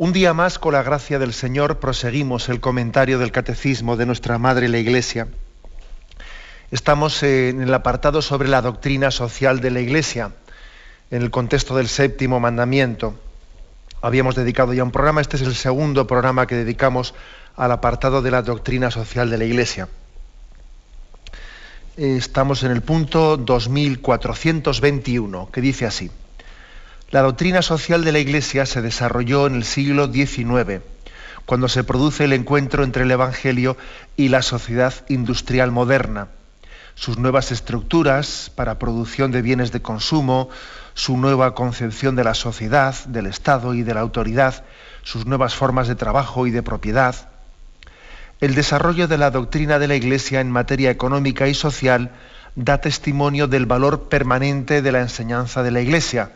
Un día más, con la gracia del Señor, proseguimos el comentario del Catecismo de nuestra Madre la Iglesia. Estamos en el apartado sobre la doctrina social de la Iglesia, en el contexto del séptimo mandamiento. Habíamos dedicado ya un programa, este es el segundo programa que dedicamos al apartado de la doctrina social de la Iglesia. Estamos en el punto 2421, que dice así. La doctrina social de la Iglesia se desarrolló en el siglo XIX, cuando se produce el encuentro entre el Evangelio y la sociedad industrial moderna. Sus nuevas estructuras para producción de bienes de consumo, su nueva concepción de la sociedad, del Estado y de la autoridad, sus nuevas formas de trabajo y de propiedad. El desarrollo de la doctrina de la Iglesia en materia económica y social da testimonio del valor permanente de la enseñanza de la Iglesia,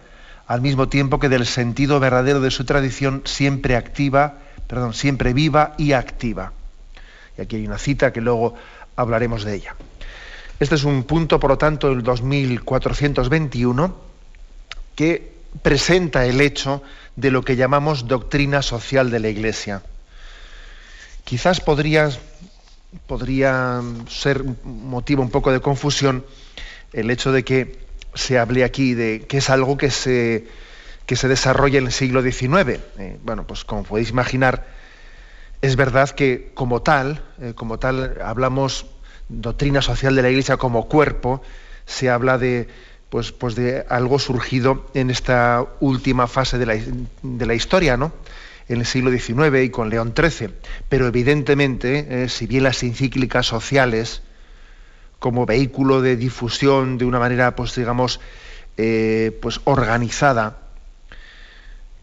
al mismo tiempo que del sentido verdadero de su tradición siempre activa, perdón, siempre viva y activa. Y aquí hay una cita que luego hablaremos de ella. Este es un punto, por lo tanto, el 2421, que presenta el hecho de lo que llamamos doctrina social de la Iglesia. Quizás podría, podría ser motivo un poco de confusión el hecho de que se hable aquí de que es algo que se, que se desarrolla en el siglo XIX. Eh, bueno, pues como podéis imaginar, es verdad que como tal, eh, como tal, hablamos doctrina social de la Iglesia como cuerpo, se habla de, pues, pues de algo surgido en esta última fase de la, de la historia, ¿no? en el siglo XIX y con León XIII. Pero evidentemente, eh, si bien las encíclicas sociales, como vehículo de difusión de una manera, pues digamos, eh, pues organizada.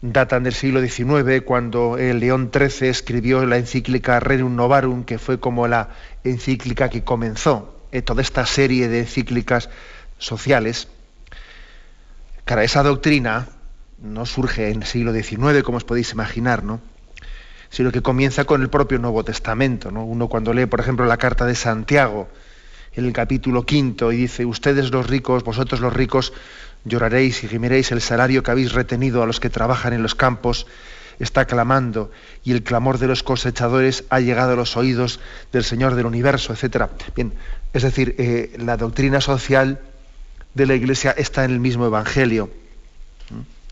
Datan del siglo XIX, cuando León XIII escribió la encíclica Rerum Novarum, que fue como la encíclica que comenzó eh, toda esta serie de encíclicas sociales. Cara, esa doctrina no surge en el siglo XIX, como os podéis imaginar, ¿no? sino que comienza con el propio Nuevo Testamento. ¿no? Uno cuando lee, por ejemplo, la carta de Santiago, en el capítulo quinto y dice, ustedes los ricos, vosotros los ricos, lloraréis y gimiréis el salario que habéis retenido a los que trabajan en los campos, está clamando y el clamor de los cosechadores ha llegado a los oídos del Señor del universo, etc. Bien, es decir, eh, la doctrina social de la Iglesia está en el mismo Evangelio.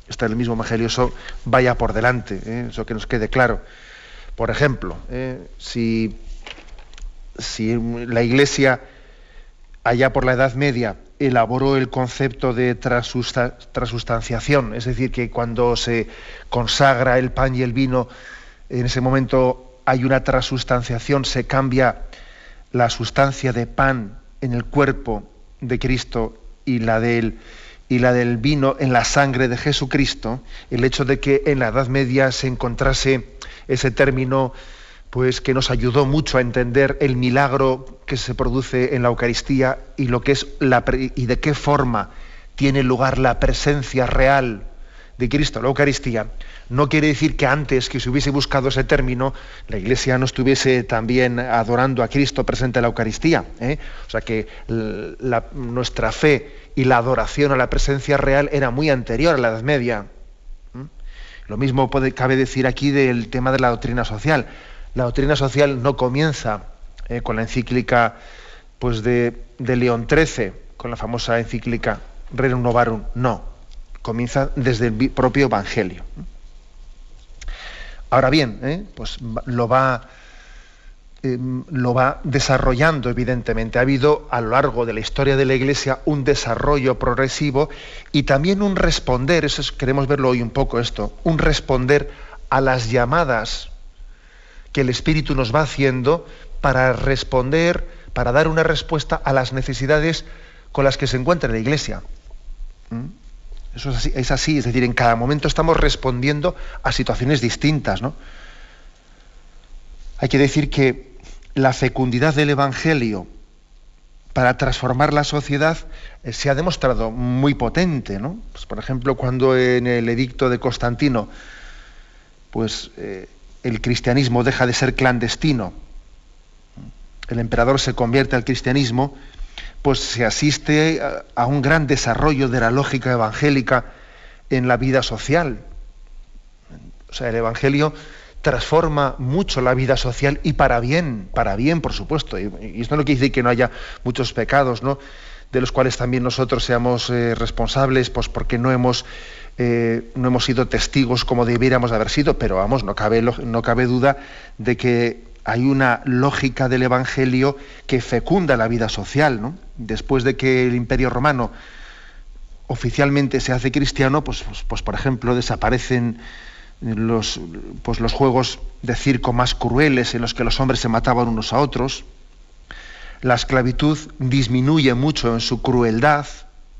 Está en el mismo Evangelio, eso vaya por delante, ¿eh? eso que nos quede claro. Por ejemplo, ¿eh? si, si la Iglesia allá por la Edad Media, elaboró el concepto de transustanciación, es decir, que cuando se consagra el pan y el vino, en ese momento hay una transustanciación, se cambia la sustancia de pan en el cuerpo de Cristo y la del, y la del vino en la sangre de Jesucristo, el hecho de que en la Edad Media se encontrase ese término pues que nos ayudó mucho a entender el milagro que se produce en la Eucaristía y lo que es la y de qué forma tiene lugar la presencia real de Cristo en la Eucaristía, no quiere decir que antes que se hubiese buscado ese término, la Iglesia no estuviese también adorando a Cristo presente en la Eucaristía. ¿eh? O sea que nuestra fe y la adoración a la presencia real era muy anterior a la Edad Media. Lo mismo cabe decir aquí del tema de la doctrina social la doctrina social no comienza eh, con la encíclica pues, de, León XIII, con la famosa encíclica Rerum Novarum, no, comienza desde el propio Evangelio. Ahora bien, eh, pues lo va, em, lo va desarrollando, evidentemente. Ha habido a lo largo de la historia de la Iglesia un desarrollo progresivo y también un responder, eso queremos verlo hoy un poco esto, un responder a las llamadas que el Espíritu nos va haciendo para responder, para dar una respuesta a las necesidades con las que se encuentra la Iglesia. ¿Mm? Eso es así, es decir, en cada momento estamos respondiendo a situaciones distintas, ¿no? Hay que decir que la fecundidad del Evangelio para transformar la sociedad eh, se ha demostrado muy potente, ¿no? Pues, por ejemplo, cuando en el edicto de Constantino, pues eh, el cristianismo deja de ser clandestino, el emperador se convierte al cristianismo, pues se asiste a, un gran desarrollo de la lógica evangélica en la vida social. O sea, el Evangelio transforma mucho la vida social y para bien, para bien, por supuesto. Y, esto no quiere decir que no haya muchos pecados, ¿no? de los cuales también nosotros seamos eh, responsables, pues porque no hemos, eh, no hemos sido testigos como debiéramos haber sido, pero vamos, no cabe, no cabe duda de que hay una lógica del Evangelio que fecunda la vida social. ¿no? Después de que el Imperio Romano oficialmente se hace cristiano, pues, pues, pues por ejemplo desaparecen los, pues los juegos de circo más crueles en los que los hombres se mataban unos a otros. La esclavitud disminuye mucho en su crueldad,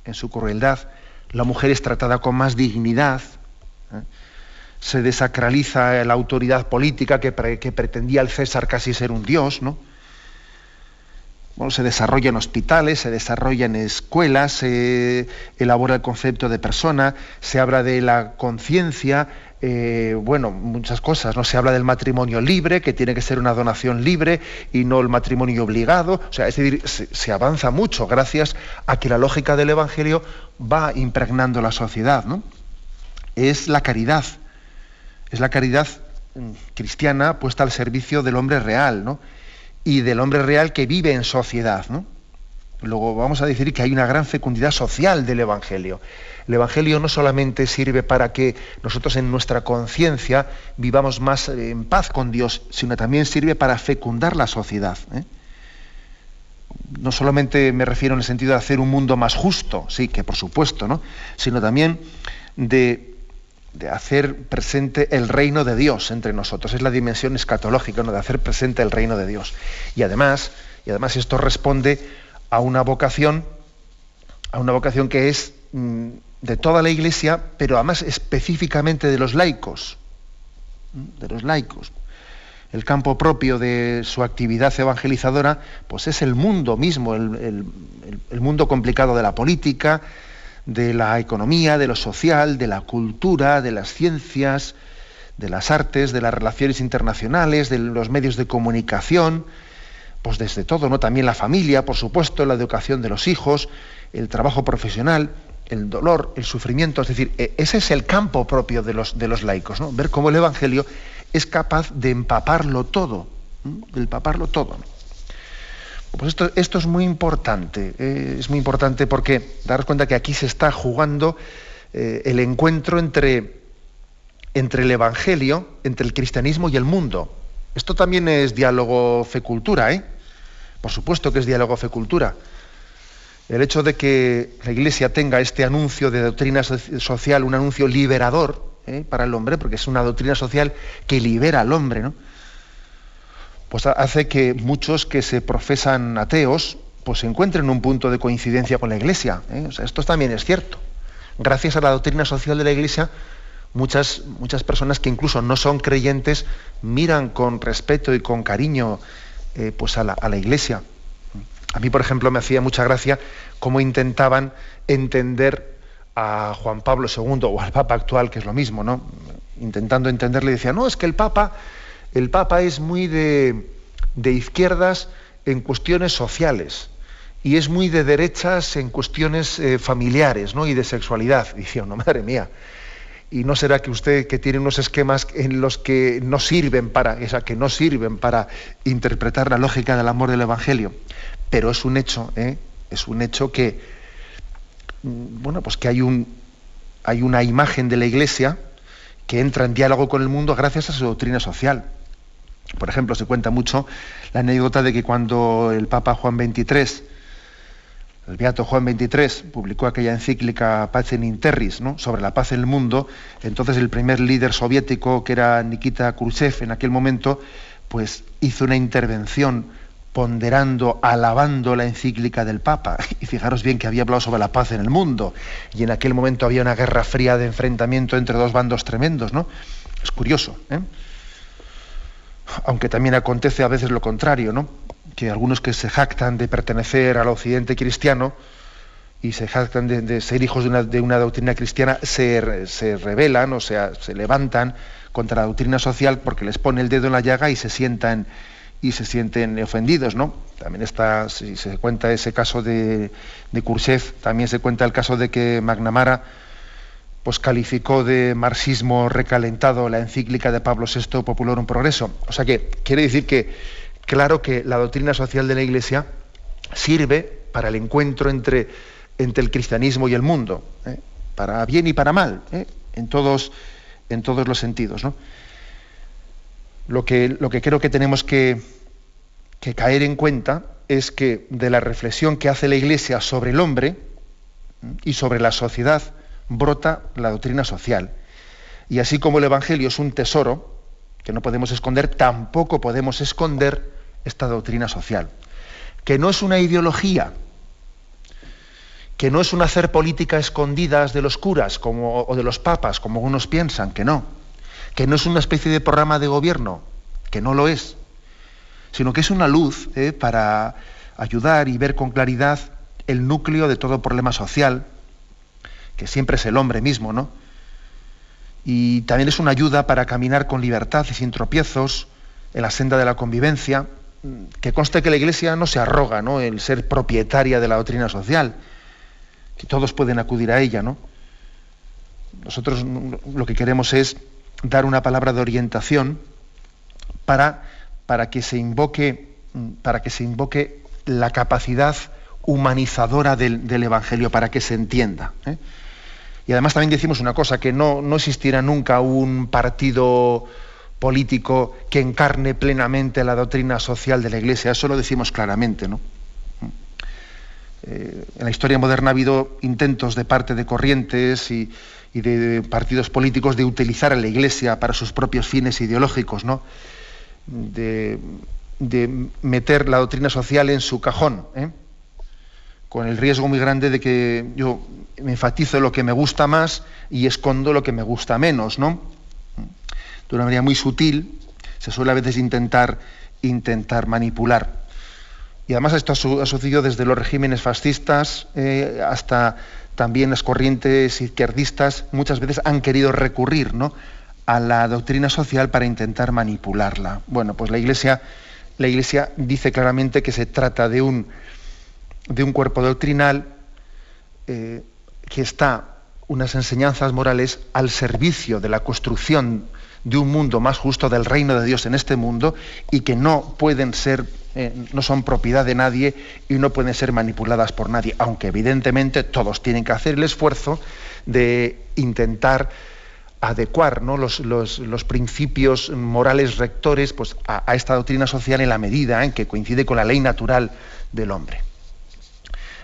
en su crueldad. La mujer es tratada con más dignidad. ¿eh? Se desacraliza la autoridad política que, pretendía el César casi ser un dios, ¿no? Bueno, se desarrolla en hospitales, se desarrolla en escuelas, se elabora el concepto de persona, se habla de la conciencia, eh, bueno, muchas cosas. ¿no? Se habla del matrimonio libre, que tiene que ser una donación libre y no el matrimonio obligado. O sea, es decir, se, avanza mucho gracias a que la lógica del Evangelio va impregnando la sociedad. ¿no? Es la caridad. Es la caridad mm, cristiana puesta al servicio del hombre real, ¿no? Y del hombre real que vive en sociedad, ¿no? Luego vamos a decir que hay una gran fecundidad social del Evangelio. El Evangelio no solamente sirve para que nosotros en nuestra conciencia vivamos más eh, en paz con Dios, sino también sirve para fecundar la sociedad. ¿eh? No solamente me refiero en el sentido de hacer un mundo más justo, sí, que por supuesto, ¿no? sino también de, hacer presente el reino de Dios entre nosotros. Es la dimensión escatológica, ¿no? de hacer presente el reino de Dios. Y además, y además esto responde a una vocación, a una vocación que es mm, de toda la Iglesia, pero además específicamente de los laicos, de los laicos. El campo propio de su actividad evangelizadora, pues es el mundo mismo, el, mundo complicado de la política, de la economía, de lo social, de la cultura, de las ciencias, de las artes, de las relaciones internacionales, de los medios de comunicación, pues desde todo, ¿no? También la familia, por supuesto, la educación de los hijos, el trabajo profesional el dolor, el sufrimiento, es decir, e, ese es el campo propio de los, de los laicos, ¿no? ver cómo el Evangelio es capaz de empaparlo todo, de empaparlo todo. Pues esto, esto, es muy importante, eh, es muy importante porque daros cuenta que aquí se está jugando eh, el encuentro entre, entre el Evangelio, entre el cristianismo y el mundo. Esto también es diálogo fe-cultura, ¿eh? Por supuesto que es diálogo fe-cultura el hecho de que la Iglesia tenga este anuncio de doctrina social, un anuncio liberador ¿eh? para el hombre, porque es una doctrina social que libera al hombre, ¿no? pues hace que muchos que se profesan ateos pues encuentren un punto de coincidencia con la Iglesia. ¿eh? esto también es cierto. Gracias a la doctrina social de la Iglesia, muchas, muchas personas que incluso no son creyentes miran con respeto y con cariño eh, pues a la Iglesia. A mí, por ejemplo, me hacía mucha gracia cómo intentaban entender a Juan Pablo II o al Papa actual, que es lo mismo, ¿no? Intentando entenderle, decía, no, es que el Papa, el Papa es muy de, izquierdas en cuestiones sociales y es muy de derechas en cuestiones eh, familiares ¿no? y de sexualidad. Y decía, no, madre mía, y no será que usted que tiene unos esquemas en los que no sirven para esa que no sirven para interpretar la lógica del amor del evangelio pero es un hecho, ¿eh? es un hecho que, mm, bueno, pues que hay, un, hay una imagen de la Iglesia que entra en diálogo con el mundo gracias a su doctrina social. Por ejemplo, se cuenta mucho la anécdota de que cuando el Papa Juan XXIII, el Beato Juan XXIII, publicó aquella encíclica Pacem in Terris, ¿no? sobre la paz en el mundo, entonces el primer líder soviético, que era Nikita Khrushchev en aquel momento, pues hizo una intervención ponderando, alabando la encíclica del Papa. Y fijaros bien que había hablado sobre la paz en el mundo. Y en aquel momento había una guerra fría de enfrentamiento entre dos bandos tremendos, ¿no? Es curioso, ¿eh? Aunque también acontece a veces lo contrario, ¿no? Que algunos que se jactan de pertenecer al occidente cristiano y se jactan de, ser hijos de una, doctrina cristiana se, se rebelan, o sea, se levantan contra la doctrina social porque les pone el dedo en la llaga y se sientan y se sienten ofendidos, ¿no? También está, si se cuenta ese caso de, de también se cuenta el caso de que McNamara pues calificó de marxismo recalentado la encíclica de Pablo VI un Progreso. O sea que quiere decir que, claro que la doctrina social de la Iglesia sirve para el encuentro entre, entre el cristianismo y el mundo, ¿eh? para bien y para mal, ¿eh? en, todos, en todos los sentidos. ¿no? lo que, lo que creo que tenemos que, caer en cuenta es que de la reflexión que hace la Iglesia sobre el hombre y sobre la sociedad brota la doctrina social. Y así como el Evangelio es un tesoro que no podemos esconder, tampoco podemos esconder esta doctrina social, que no es una ideología, que no es un hacer política escondidas de los curas como, o de los papas, como unos piensan, que no. Que no es una especie de programa de gobierno, que no lo es, sino que es una luz eh, para ayudar y ver con claridad el núcleo de todo problema social, que siempre es el hombre mismo, ¿no? Y también es una ayuda para caminar con libertad y sin tropiezos en la senda de la convivencia, que conste que la Iglesia no se arroga, ¿no? El ser propietaria de la doctrina social, que todos pueden acudir a ella, ¿no? Nosotros lo que queremos es dar una palabra de orientación para, para, que, se invoque, para que se invoque la capacidad humanizadora del, Evangelio, para que se entienda. ¿eh? Y además también decimos una cosa, que no, no existirá nunca un partido político que encarne plenamente la doctrina social de la Iglesia, eso lo decimos claramente. ¿no? Eh, en la historia moderna ha habido intentos de parte de corrientes y, y de partidos políticos de utilizar a la Iglesia para sus propios fines ideológicos, ¿no? de, meter la doctrina social en su cajón, ¿eh? Con el riesgo muy grande de que yo me enfatizo lo que me gusta más y escondo lo que me gusta menos, ¿no? De una manera muy sutil, se suele a veces intentar, intentar manipular. Y además esto ha sucedido desde los regímenes fascistas eh, hasta también las corrientes izquierdistas muchas veces han querido recurrir ¿no? a la doctrina social para intentar manipularla. Bueno, pues la Iglesia, la Iglesia dice claramente que se trata de un, de un cuerpo doctrinal eh, que está unas enseñanzas morales al servicio de la construcción de un mundo más justo del reino de Dios en este mundo y que no pueden ser eh, no son propiedad de nadie y no pueden ser manipuladas por nadie, aunque evidentemente todos tienen que hacer el esfuerzo de intentar adecuar los, principios morales rectores pues, a, esta doctrina social en la medida en que coincide con la ley natural del hombre.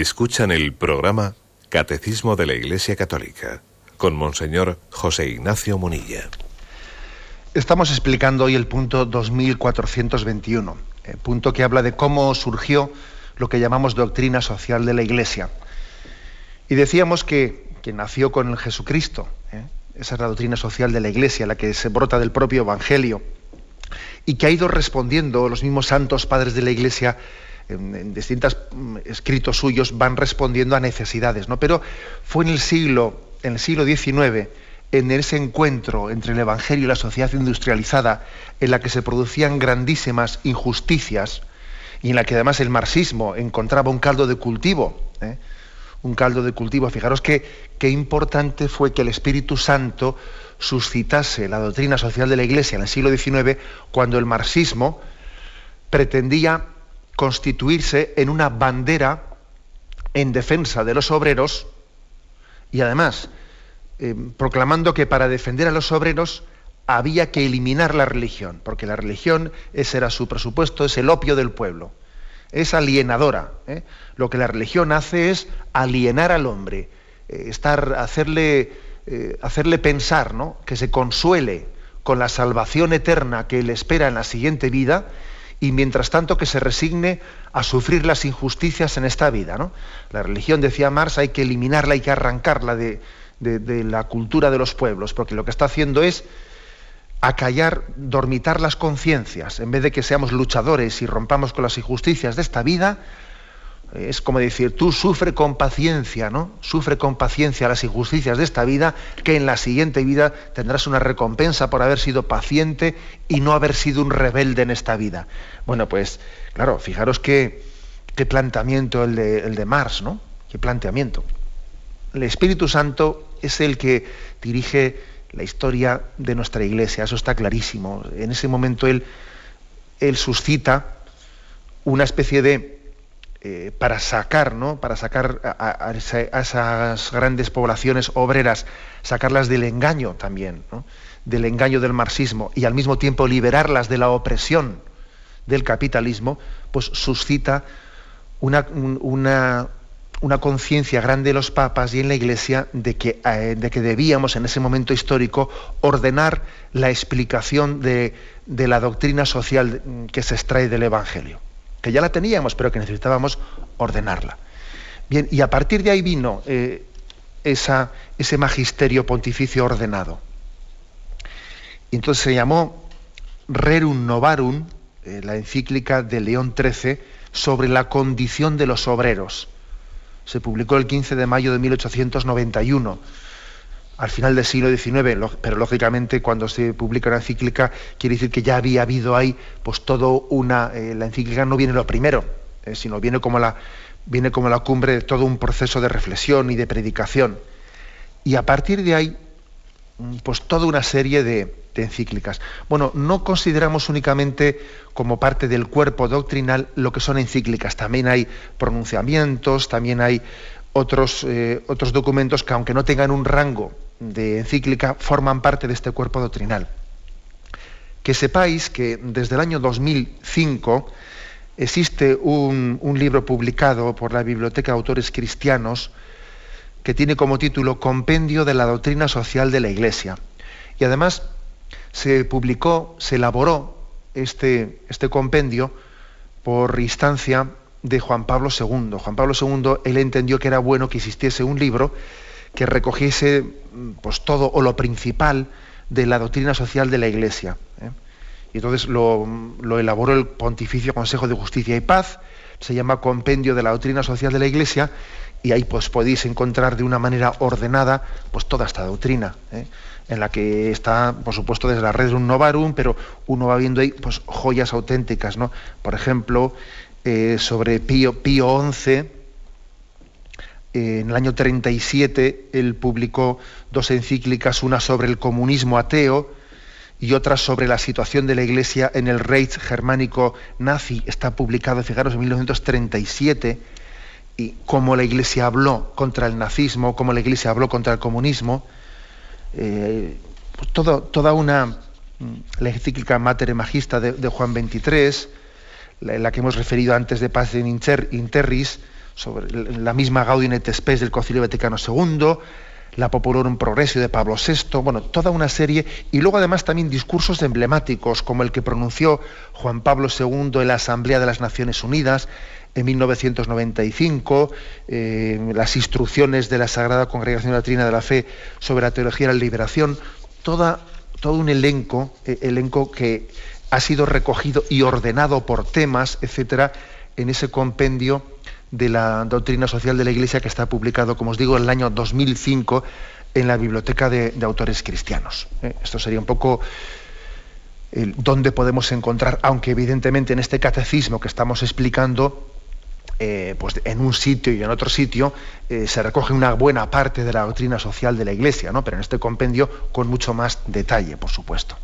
Escuchan el programa Catecismo de la Iglesia Católica con Monseñor José Ignacio Munilla. Estamos explicando hoy el punto 2421, el punto que habla de cómo surgió lo que llamamos doctrina social de la Iglesia. Y decíamos que, que nació con el Jesucristo, ¿eh? esa es la doctrina social de la Iglesia, la que se brota del propio Evangelio. y que ha ido respondiendo los mismos santos padres de la Iglesia en, distintos mm, escritos suyos van respondiendo a necesidades, ¿no? Pero fue en el siglo, en el siglo XIX, en ese encuentro entre el Evangelio y la sociedad industrializada, en la que se producían grandísimas injusticias y en la que además el marxismo encontraba un caldo de cultivo, ¿eh? un caldo de cultivo. Fijaros que qué importante fue que el Espíritu Santo suscitase la doctrina social de la Iglesia en el siglo XIX, cuando el marxismo pretendía constituirse en una bandera en defensa de los obreros y además eh, proclamando que para defender a los obreros había que eliminar la religión, porque la religión, ese era su presupuesto, es el opio del pueblo, es alienadora. ¿eh? Lo que la religión hace es alienar al hombre, eh, estar, hacerle, hacerle pensar ¿no? que se consuele con la salvación eterna que le espera en la siguiente vida y mientras tanto que se resigne a sufrir las injusticias en esta vida. ¿no? La religión, decía Marx, hay que eliminarla, hay que arrancarla de, la cultura de los pueblos, porque lo que está haciendo es acallar, dormitar las conciencias, en vez de que seamos luchadores y rompamos con las injusticias de esta vida, es como decir, tú sufre con paciencia, ¿no? Sufre con paciencia las injusticias de esta vida, que en la siguiente vida tendrás una recompensa por haber sido paciente y no haber sido un rebelde en esta vida. Bueno, pues, claro, fijaros qué, qué planteamiento el de, el de Marx, ¿no? Qué planteamiento. El Espíritu Santo es el que dirige la historia de nuestra iglesia, eso está clarísimo. En ese momento él, él suscita una especie de eh, para sacar, ¿no? para sacar a, esas grandes poblaciones obreras, sacarlas del engaño también, del engaño del marxismo, y al mismo tiempo liberarlas de la opresión del capitalismo, pues suscita una, una, conciencia grande de los papas y en la Iglesia de que, eh, de que debíamos en ese momento histórico ordenar la explicación de, de la doctrina social que se extrae del Evangelio que ya la teníamos, pero que necesitábamos ordenarla. Bien, y a partir de ahí vino eh, esa, ese magisterio pontificio ordenado. Y entonces se llamó Rerum Novarum, eh, la encíclica de León XIII, sobre la condición de los obreros. Se publicó el 15 de mayo de 1891 al final del siglo XIX, pero lógicamente cuando se publica una encíclica quiere decir que ya había habido ahí pues todo una eh, la encíclica no viene lo primero, eh, sino viene como la viene como la cumbre de todo un proceso de reflexión y de predicación. Y a partir de ahí mm, pues toda una serie de, encíclicas. Bueno, no consideramos únicamente como parte del cuerpo doctrinal lo que son encíclicas, también hay pronunciamientos, también hay otros, eh, otros documentos que aunque no tengan un rango de encíclica, forman parte de este cuerpo doctrinal. Que sepáis que desde el año 2005 existe un, un libro publicado por la Biblioteca de Autores Cristianos que tiene como título Compendio de la Doctrina Social de la Iglesia. Y además se publicó, se elaboró este, este compendio por instancia de Juan Pablo II. Juan Pablo II, él entendió que era bueno que existiese un libro que recogiese mm, pues, todo o lo principal de la doctrina social de la Iglesia. ¿eh? Y entonces lo, elaboró el Pontificio Consejo de Justicia y Paz, se llama Compendio de la Doctrina Social de la Iglesia, y ahí pues podéis encontrar de una manera ordenada pues toda esta doctrina, ¿eh? en la que está, por supuesto, desde la red de un novarum, pero uno va viendo ahí pues joyas auténticas, ¿no? Por ejemplo, eh, sobre Pío, Pío XI. En el año 37 él publicó dos encíclicas, una sobre el comunismo ateo y otra sobre la situación de la Iglesia en el Reich germánico nazi. Está publicado, fijaros, en 1937 y cómo la Iglesia habló contra el nazismo, cómo la Iglesia habló contra el comunismo. Eh, toda una mm, la encíclica Mater Magista de, de Juan XXIII, la, que hemos referido antes de Paz in Interris, sobre la misma Gaudium et Spes del Concilio Vaticano II, la Populorum Progressio de Pablo VI, bueno, toda una serie, y luego además también discursos emblemáticos, como el que pronunció Juan Pablo II en la Asamblea de las Naciones Unidas en 1995, eh, las instrucciones de la Sagrada Congregación Latrina de la Fe sobre la teología de la liberación, toda, todo un elenco, eh, elenco que ha sido recogido y ordenado por temas, etcétera, en ese compendio de la doctrina social de la Iglesia que está publicado, como os digo, en el año 2005 en la Biblioteca de, Autores Cristianos. ¿eh? Esto sería un poco dónde podemos encontrar, aunque evidentemente en este catecismo que estamos explicando, eh, pues en un sitio y en otro sitio eh, se recoge una buena parte de la doctrina social de la Iglesia, ¿no? pero en este compendio con mucho más detalle, por supuesto.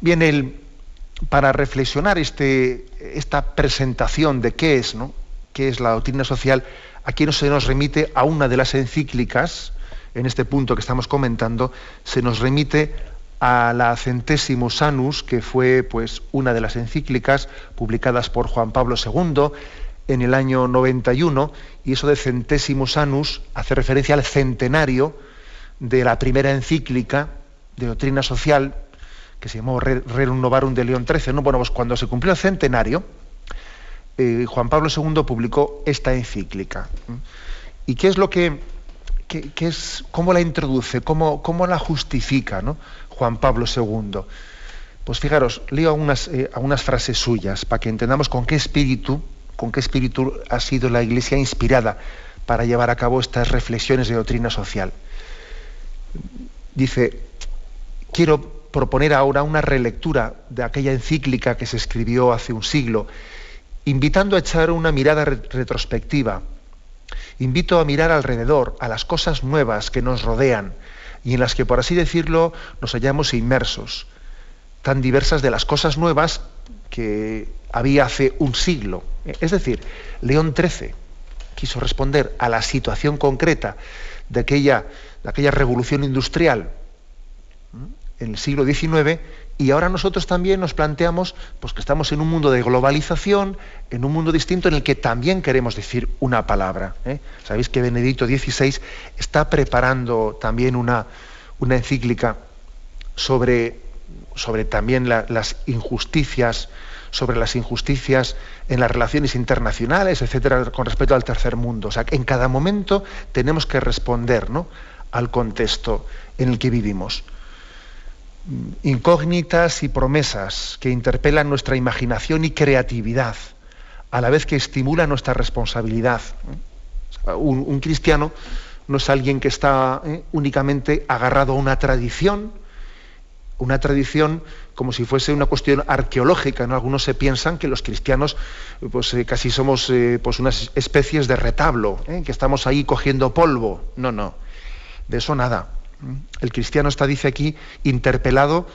Bien, para reflexionar este, esta presentación de qué es, ¿no? Qué es la doctrina social, aquí se nos remite a una de las encíclicas, en este punto que estamos comentando, se nos remite a la Centésimos Anus, que fue pues, una de las encíclicas publicadas por Juan Pablo II, en el año 91, y eso de centésimos anus hace referencia al centenario de la primera encíclica de doctrina social, que se llamó Rerum Novarum de León XIII. ¿no? Bueno, pues cuando se cumplió el centenario, eh, Juan Pablo II publicó esta encíclica. ¿Y qué es lo que, es, cómo la introduce, cómo, cómo la justifica ¿no? Juan Pablo II? Pues fijaros, leo algunas, eh, algunas frases suyas para que entendamos con qué espíritu con qué espíritu ha sido la Iglesia inspirada para llevar a cabo estas reflexiones de doctrina social. Dice, quiero proponer ahora una relectura de aquella encíclica que se escribió hace un siglo, invitando a echar una mirada retrospectiva. Invito a mirar alrededor, a las cosas nuevas que nos rodean y en las que, por así decirlo, nos hallamos inmersos, tan diversas de las cosas nuevas que había hace un siglo. Es decir, León XIII quiso responder a la situación concreta de aquella, de aquella revolución industrial en el siglo XIX y ahora nosotros también nos planteamos pues, que estamos en un mundo de globalización, en un mundo distinto en el que también queremos decir una palabra. ¿eh? Sabéis que Benedicto XVI está preparando también una, encíclica sobre, sobre también las injusticias sobre las injusticias en las relaciones internacionales, etcétera, con respecto al tercer mundo. O sea, en cada momento tenemos que responder ¿no? al contexto en el que vivimos. Incógnitas y promesas que interpelan nuestra imaginación y creatividad, a la vez que estimulan nuestra responsabilidad. Un, cristiano no es alguien que está ¿eh? únicamente agarrado a una tradición, una tradición como si fuese una cuestión arqueológica. ¿no? Algunos se piensan que los cristianos pues, eh, casi somos eh, pues unas especies de retablo, que estamos ahí cogiendo polvo. No, no, de eso nada. El cristiano está, dice aquí, interpelado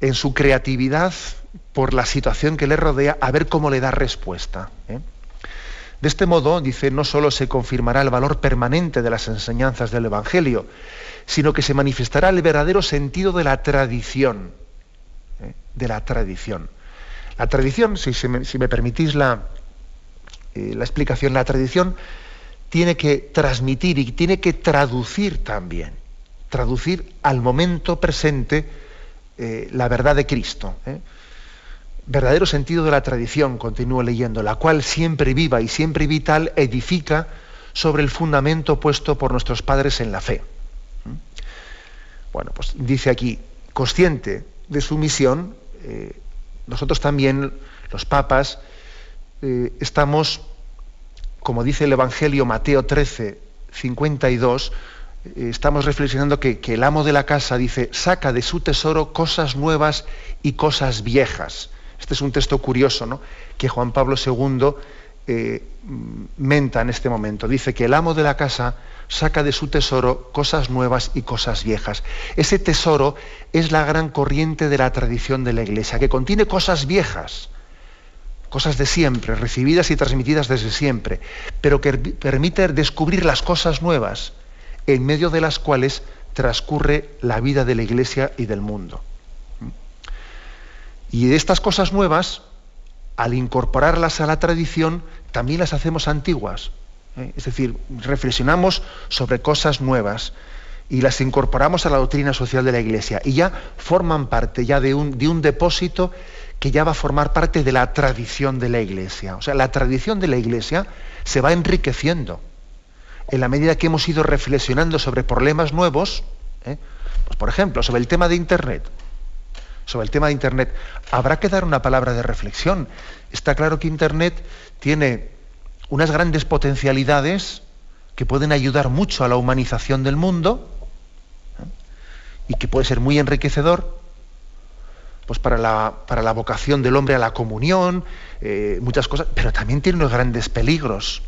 en su creatividad por la situación que le rodea, a ver cómo le da respuesta. De este modo, dice, no solo se confirmará el valor permanente de las enseñanzas del Evangelio, sino que se manifestará el verdadero sentido de la tradición ¿eh? de la tradición. La tradición, si, me, permitís eh, la explicación, la tradición tiene que transmitir y tiene que traducir también, traducir al momento presente eh, la verdad de Cristo. Verdadero sentido de la tradición, continúo leyendo, la cual siempre viva y siempre vital edifica sobre el fundamento puesto por nuestros padres en la fe. Bueno, pues dice aquí, consciente de su misión, eh, nosotros también, los papas, eh, estamos, como dice el Evangelio Mateo 13, 52, eh, estamos reflexionando que, el amo de la casa dice, saca de su tesoro cosas nuevas y cosas viejas. Este es un texto curioso, ¿no? Que Juan Pablo II menta en este momento. Dice que el amo de la casa saca de su tesoro cosas nuevas y cosas viejas. Ese tesoro es la gran corriente de la tradición de la Iglesia, que contiene cosas viejas, cosas de siempre, recibidas y transmitidas desde siempre, pero que permite descubrir las cosas nuevas, en medio de las cuales transcurre la vida de la Iglesia y del mundo. Y de estas cosas nuevas, al incorporarlas a la tradición, también las hacemos antiguas. ¿eh? Es decir, reflexionamos sobre cosas nuevas y las incorporamos a la doctrina social de la Iglesia y ya forman parte ya de un, de un depósito que ya va a formar parte de la tradición de la Iglesia. O sea, la tradición de la Iglesia se va enriqueciendo en la medida que hemos ido reflexionando sobre problemas nuevos, ¿eh? pues por ejemplo, sobre el tema de Internet. sobre el tema de Internet, habrá que dar una palabra de reflexión. Está claro que Internet tiene unas grandes potencialidades que pueden ayudar mucho a la humanización del mundo ¿eh? y que puede ser muy enriquecedor pues para la, para la vocación del hombre a la comunión, eh, muchas cosas, pero también tiene unos grandes peligros.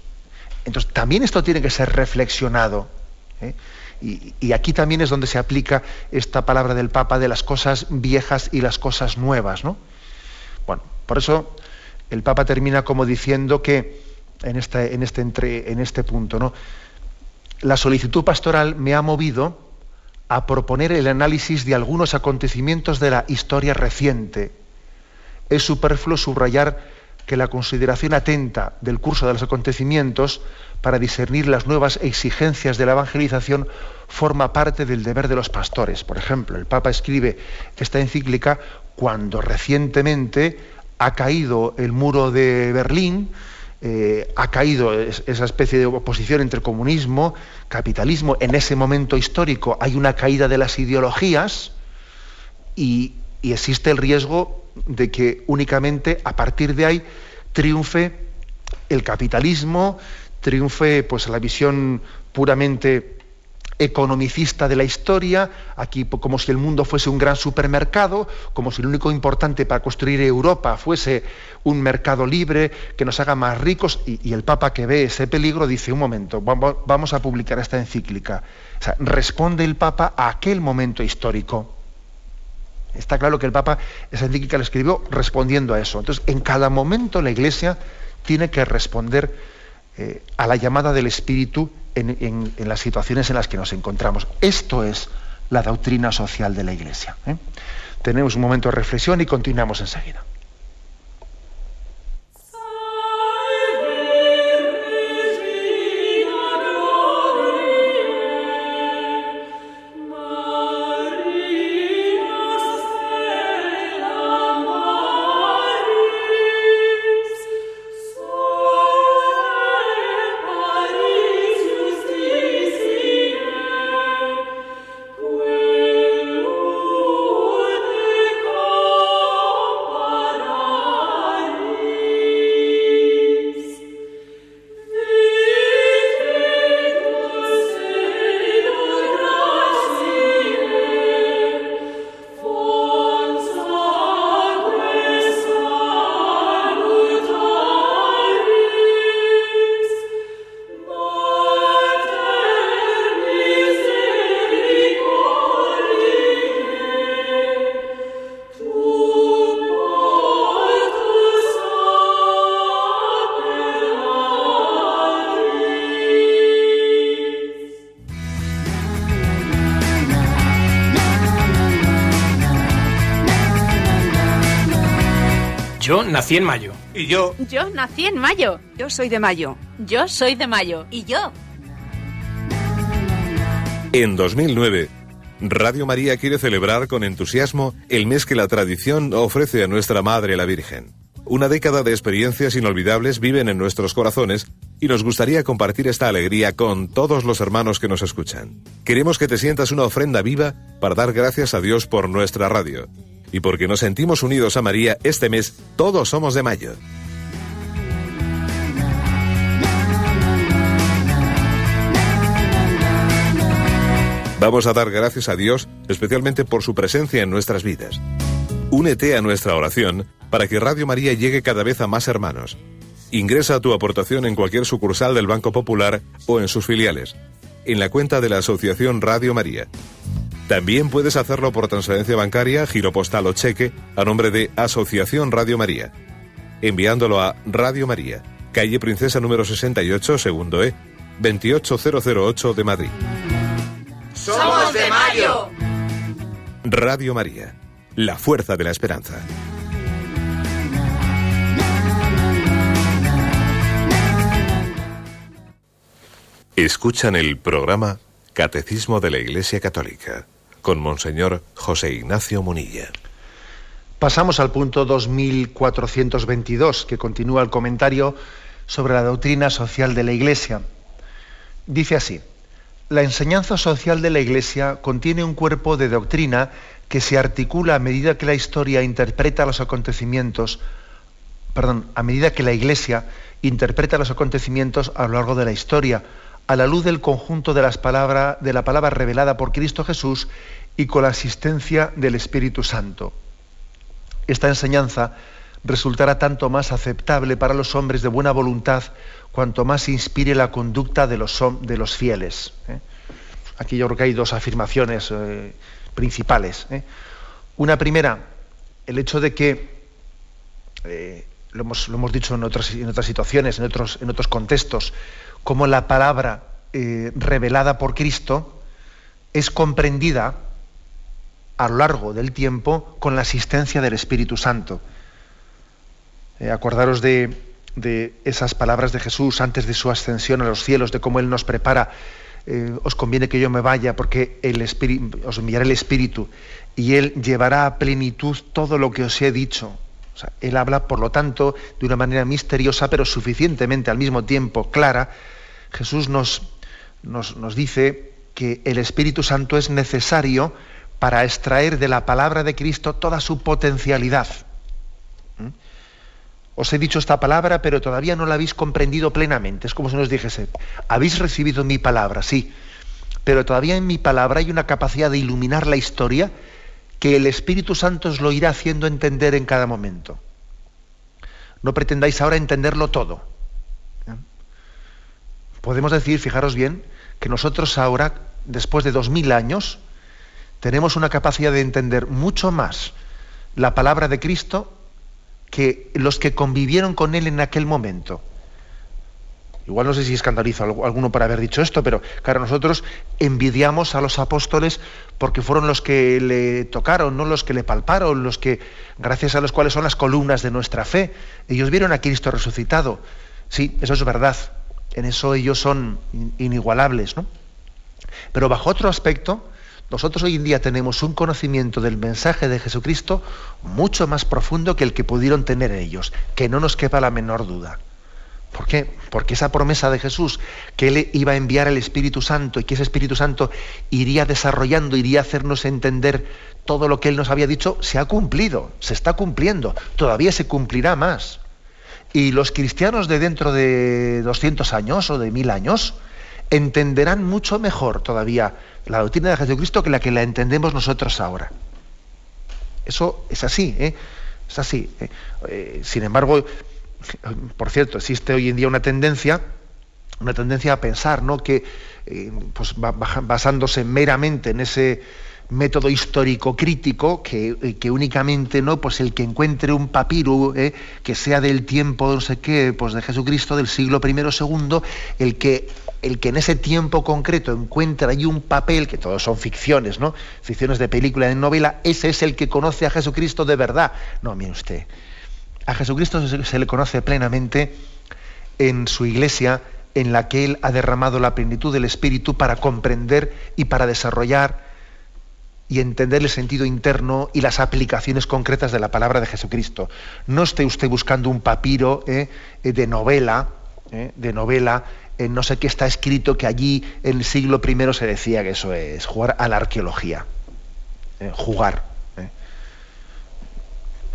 Entonces, también esto tiene que ser reflexionado. ¿eh? Y, aquí también es donde se aplica esta palabra del Papa de las cosas viejas y las cosas nuevas. ¿no? Bueno, por eso el Papa termina como diciendo que en este, en este, punto, ¿no? la solicitud pastoral me ha movido a proponer el análisis de algunos acontecimientos de la historia reciente. Es superfluo subrayar que la consideración atenta del curso de los acontecimientos para discernir las nuevas exigencias de la evangelización forma parte del deber de los pastores. Por ejemplo, el Papa escribe esta encíclica cuando recientemente ha caído el muro de Berlín, eh, ha caído esa especie de oposición entre comunismo, capitalismo. En ese momento histórico hay una caída de las ideologías y, y existe el riesgo de que únicamente a partir de ahí triunfe el capitalismo, triunfe pues la visión puramente economicista de la historia, aquí como si el mundo fuese un gran supermercado, como si lo único importante para construir Europa fuese un mercado libre que nos haga más ricos, y, el Papa que ve ese peligro dice, un momento, vamos a publicar esta encíclica. O sea, responde el Papa a aquel momento histórico. Está claro que el Papa esa encíclica la escribió respondiendo a eso. Entonces, en cada momento la Iglesia tiene que responder eh, a la llamada del Espíritu en, las situaciones en las que nos encontramos. Esto es la doctrina social de la Iglesia. ¿eh? Tenemos un momento de reflexión y continuamos enseguida. Nací en mayo. ¿Y yo? Yo nací en mayo. Yo soy de mayo. Yo soy de mayo. ¿Y yo? En 2009, Radio María quiere celebrar con entusiasmo el mes que la tradición ofrece a nuestra Madre la Virgen. Una década de experiencias inolvidables viven en nuestros corazones y nos gustaría compartir esta alegría con todos los hermanos que nos escuchan. Queremos que te sientas una ofrenda viva para dar gracias a Dios por nuestra radio y porque nos sentimos unidos a María este mes, todos somos de mayo. Vamos a dar gracias a Dios especialmente por su presencia en nuestras vidas. Únete a nuestra oración para que Radio María llegue cada vez a más hermanos. Ingresa tu aportación en cualquier sucursal del Banco Popular o en sus filiales, en la cuenta de la Asociación Radio María también puedes hacerlo por transferencia bancaria, giro postal o cheque a nombre de Asociación Radio María, enviándolo a Radio María, calle Princesa número 68, segundo E, 28008 de Madrid. ¡Somos de Mayo! Radio María, la fuerza de la esperanza. Escuchan el programa Catecismo de la Iglesia Católica con Monseñor José Ignacio Munilla. Pasamos al punto 2422, que continúa el comentario sobre la doctrina social de la Iglesia. Dice así, la enseñanza social de la Iglesia contiene un cuerpo de doctrina que se articula a medida que la historia interpreta los acontecimientos, perdón, a medida que la Iglesia interpreta los acontecimientos a lo largo de la historia, a la luz del conjunto de, las de la palabra revelada por Cristo Jesús y con la asistencia del Espíritu Santo. Esta enseñanza resultará tanto más aceptable para los hombres de buena voluntad cuanto más inspire la conducta de los, de los fieles. ¿eh? Aquí yo creo que hay dos afirmaciones eh, principales. ¿eh? Una primera, el hecho de que, lo hemos, lo, hemos, dicho en otras, en otras situaciones, en otros, en otros contextos, como la palabra revelada por Cristo es comprendida a lo largo del tiempo con la asistencia del Espíritu Santo. acordaros de, de esas palabras de Jesús antes de su ascensión a los cielos, de cómo Él nos prepara. Eh, os conviene que yo me vaya porque el os enviaré el Espíritu y Él llevará a plenitud todo lo que os he dicho. Él habla, por lo tanto, de una manera misteriosa, pero suficientemente al mismo tiempo clara. Jesús nos, nos, nos dice que el Espíritu Santo es necesario para extraer de la palabra de Cristo toda su potencialidad. Os he dicho esta palabra, pero todavía no la habéis comprendido plenamente. Es como si nos dijese, habéis recibido mi palabra, sí, pero todavía en mi palabra hay una capacidad de iluminar la historia que el Espíritu Santo os lo irá haciendo entender en cada momento. No pretendáis ahora entenderlo todo. Podemos decir, fijaros bien, que nosotros ahora, después de dos mil años, tenemos una capacidad de entender mucho más la palabra de Cristo que los que convivieron con él en aquel momento. Igual no sé si escandalizo a alguno por haber dicho esto, pero claro, nosotros envidiamos a los apóstoles porque fueron los que le tocaron, no los que le palparon, los que, gracias a los cuales son las columnas de nuestra fe. Ellos vieron a Cristo resucitado. Sí, eso es verdad. En eso ellos son inigualables, ¿no? Pero bajo otro aspecto, nosotros hoy en día tenemos un conocimiento del mensaje de Jesucristo mucho más profundo que el que pudieron tener ellos, que no nos quepa la menor duda. ¿Por qué? Porque esa promesa de Jesús, que Él iba a enviar el Espíritu Santo y que ese Espíritu Santo iría desarrollando, iría a hacernos entender todo lo que Él nos había dicho, se ha cumplido, se está cumpliendo, todavía se cumplirá más. Y los cristianos de dentro de 200 años o de mil años entenderán mucho mejor todavía la doctrina de Jesucristo que la que la entendemos nosotros ahora. Eso es así, ¿eh? es así. ¿eh? Eh, sin embargo, por cierto, existe hoy en día una tendencia, una tendencia a pensar, ¿no? Que pues, basándose meramente en ese método histórico crítico que, que, únicamente no pues el que encuentre un papiro que sea del tiempo no sé qué pues de Jesucristo del siglo I o segundo el que el que en ese tiempo concreto encuentra allí un papel, que todos son ficciones, ¿no? Ficciones de película, de novela, ese es el que conoce a Jesucristo de verdad. No, mire usted, a Jesucristo se, le conoce plenamente en su iglesia, en la que Él ha derramado la plenitud del Espíritu para comprender y para desarrollar y entender el sentido interno y las aplicaciones concretas de la palabra de Jesucristo. No esté usted buscando un papiro ¿eh? de novela, ¿eh? de novela no sé qué está escrito que allí en el siglo I se decía que eso es jugar a la arqueología. Eh, jugar.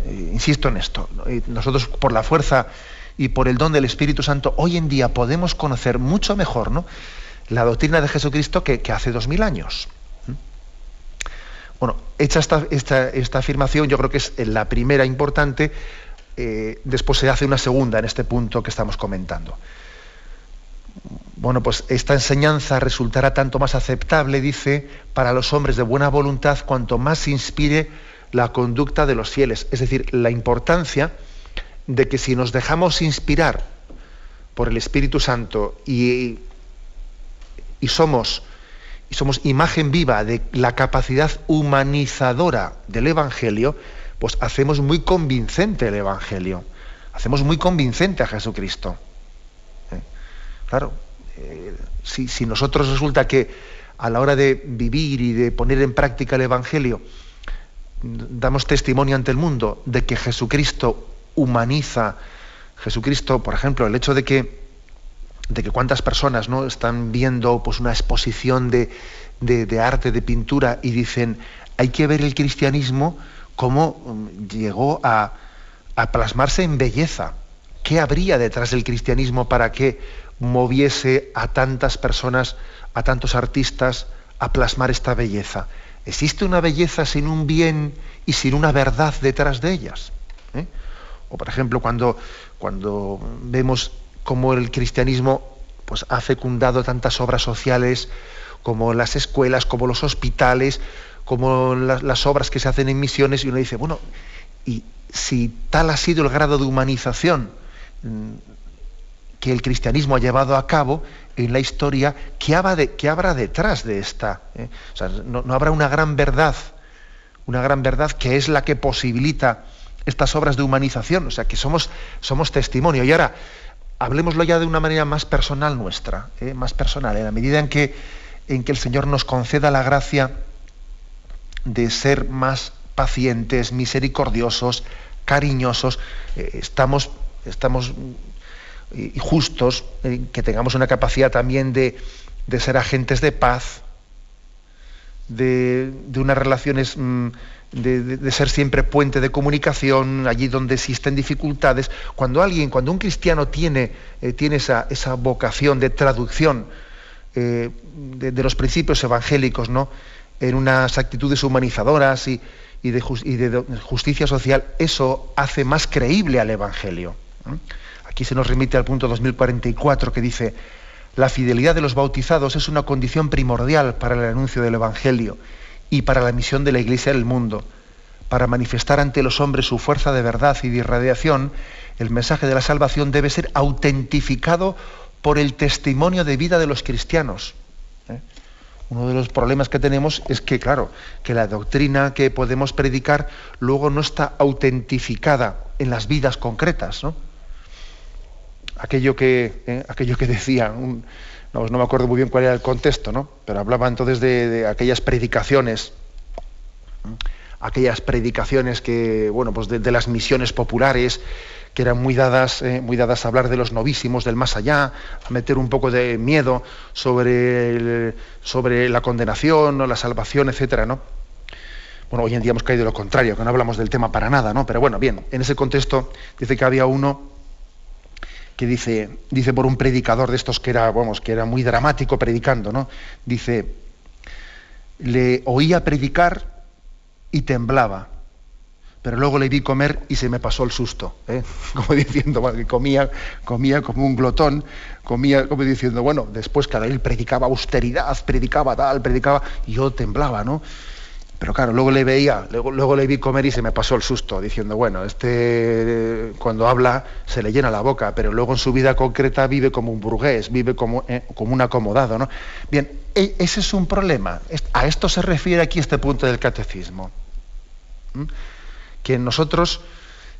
Eh. Eh, insisto en esto. Nosotros por la fuerza y por el don del Espíritu Santo hoy en día podemos conocer mucho mejor ¿no? la doctrina de Jesucristo que, hace dos mil años. Bueno, hecha esta, esta, afirmación, yo creo que es la primera importante, después se hace una segunda en este punto que estamos comentando bueno, pues esta enseñanza resultará tanto más aceptable, dice, para los hombres de buena voluntad cuanto más inspire la conducta de los fieles. Es decir, la importancia de que si nos dejamos inspirar por el Espíritu Santo y, y somos, y somos imagen viva de la capacidad humanizadora del Evangelio, pues hacemos muy convincente el Evangelio. Hacemos muy convincente a Jesucristo. ¿Eh? Claro, eh, si, nosotros resulta que a la hora de vivir y de poner en práctica el Evangelio, damos testimonio ante el mundo de que Jesucristo humaniza, Jesucristo, por ejemplo, el hecho de que, de que cuántas personas ¿no? están viendo pues, una exposición de, de, arte, de pintura, y dicen, hay que ver el cristianismo como mm, llegó a, a plasmarse en belleza. ¿Qué habría detrás del cristianismo para que moviese a tantas personas, a tantos artistas, a plasmar esta belleza? ¿Existe una belleza sin un bien y sin una verdad detrás de ellas? ¿Eh? O por ejemplo, cuando, cuando vemos cómo el cristianismo pues, ha fecundado tantas obras sociales, como las escuelas, como los hospitales, como las, obras que se hacen en misiones, y uno dice, bueno, y si tal ha sido el grado de humanización mm, que el cristianismo ha llevado a cabo en la historia, ¿qué, habrá, detrás de esta? Eh? no, no, habrá una gran verdad, una gran verdad que es la que posibilita estas obras de humanización, o sea, que somos, somos testimonio. Y ahora, hablemoslo ya de una manera más personal nuestra, ¿eh? más personal, en la medida en que, en que el Señor nos conceda la gracia de ser más pacientes, misericordiosos, cariñosos, eh, estamos, estamos y justos, eh, que tengamos una capacidad también de, de ser agentes de paz, de, de unas relaciones mm, de, ser siempre puente de comunicación allí donde existen dificultades. Cuando alguien, cuando un cristiano tiene, eh, tiene esa, esa, vocación de traducción eh, de, los principios evangélicos, ¿no? en unas actitudes humanizadoras y, de, justicia social, eso hace más creíble al Evangelio. Aquí se nos remite al punto 2044 que dice, la fidelidad de los bautizados es una condición primordial para el anuncio del Evangelio y para la misión de la Iglesia del mundo. Para manifestar ante los hombres su fuerza de verdad y de irradiación, el mensaje de la salvación debe ser autentificado por el testimonio de vida de los cristianos. ¿eh? Uno de los problemas que tenemos es que, claro, que la doctrina que podemos predicar luego no está autentificada en las vidas concretas. ¿no? Aquello, que, ¿eh? aquello que decía no, me acuerdo muy bien cuál era el contexto, ¿no? Pero hablaba entonces de, aquellas predicaciones, aquellas predicaciones que, bueno, pues de, las misiones populares, que eran muy dadas, eh, muy dadas a hablar de los novísimos, del más allá, a meter un poco de miedo sobre, sobre la condenación o la salvación, etcétera, ¿no? Bueno, hoy en día hemos caído lo contrario, que no hablamos del tema para nada, ¿no? Pero bueno, bien, en ese contexto dice que había uno que dice, dice por un predicador de estos que era, vamos, que era muy dramático predicando, ¿no? Dice, le oía predicar y temblaba, pero luego le vi comer y se me pasó el susto, ¿eh? como diciendo, que comía, comía como un glotón, comía como diciendo, bueno, después cada él predicaba austeridad, predicaba tal, predicaba, y yo temblaba, ¿no? Pero claro, luego le veía, luego, le vi comer y se me pasó el susto, diciendo, bueno, este cuando habla se le llena la boca, pero luego en su vida concreta vive como un burgués, vive como, eh, como un acomodado. ¿no? Bien, e, ese es un problema. A esto se refiere aquí este punto del catecismo. Que nosotros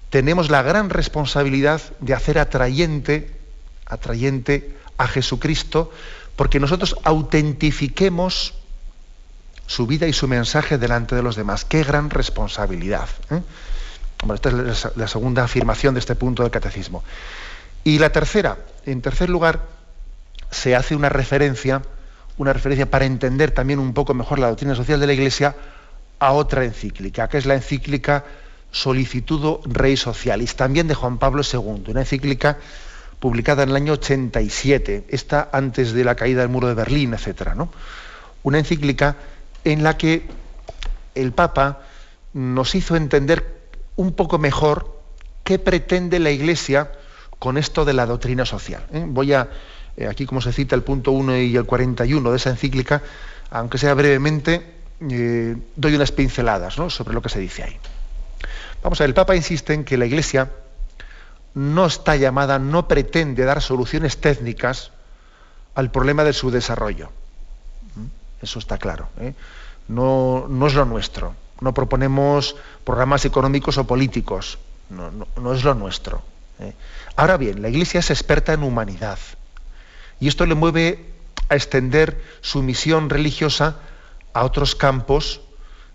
tenemos la gran responsabilidad de hacer atrayente, atrayente a Jesucristo, porque nosotros autentifiquemos su vida y su mensaje delante de los demás. Qué gran responsabilidad. ¿eh? esta es la segunda afirmación de este punto del catecismo. Y la tercera, en tercer lugar, se hace una referencia, una referencia para entender también un poco mejor la doctrina social de la Iglesia a otra encíclica, que es la encíclica Solicitudo Rei Socialis, también de Juan Pablo II, una encíclica publicada en el año 87, esta antes de la caída del muro de Berlín, etc. ¿no? Una encíclica en la que el Papa nos hizo entender un poco mejor qué pretende la Iglesia con esto de la doctrina social. ¿eh? Voy a, eh, aquí como se cita el punto 1 y el 41 de esa encíclica, aunque sea brevemente, eh, doy unas pinceladas sobre lo que se dice ahí. Vamos a ver, el Papa insiste en que la Iglesia no está llamada, no pretende dar soluciones técnicas al problema de su desarrollo. Eso está claro. ¿eh? No, no, es lo nuestro. No proponemos programas económicos o políticos. No, no, es lo nuestro. ¿eh? Ahora bien, la Iglesia es experta en humanidad. Y esto le mueve a extender su misión religiosa a otros campos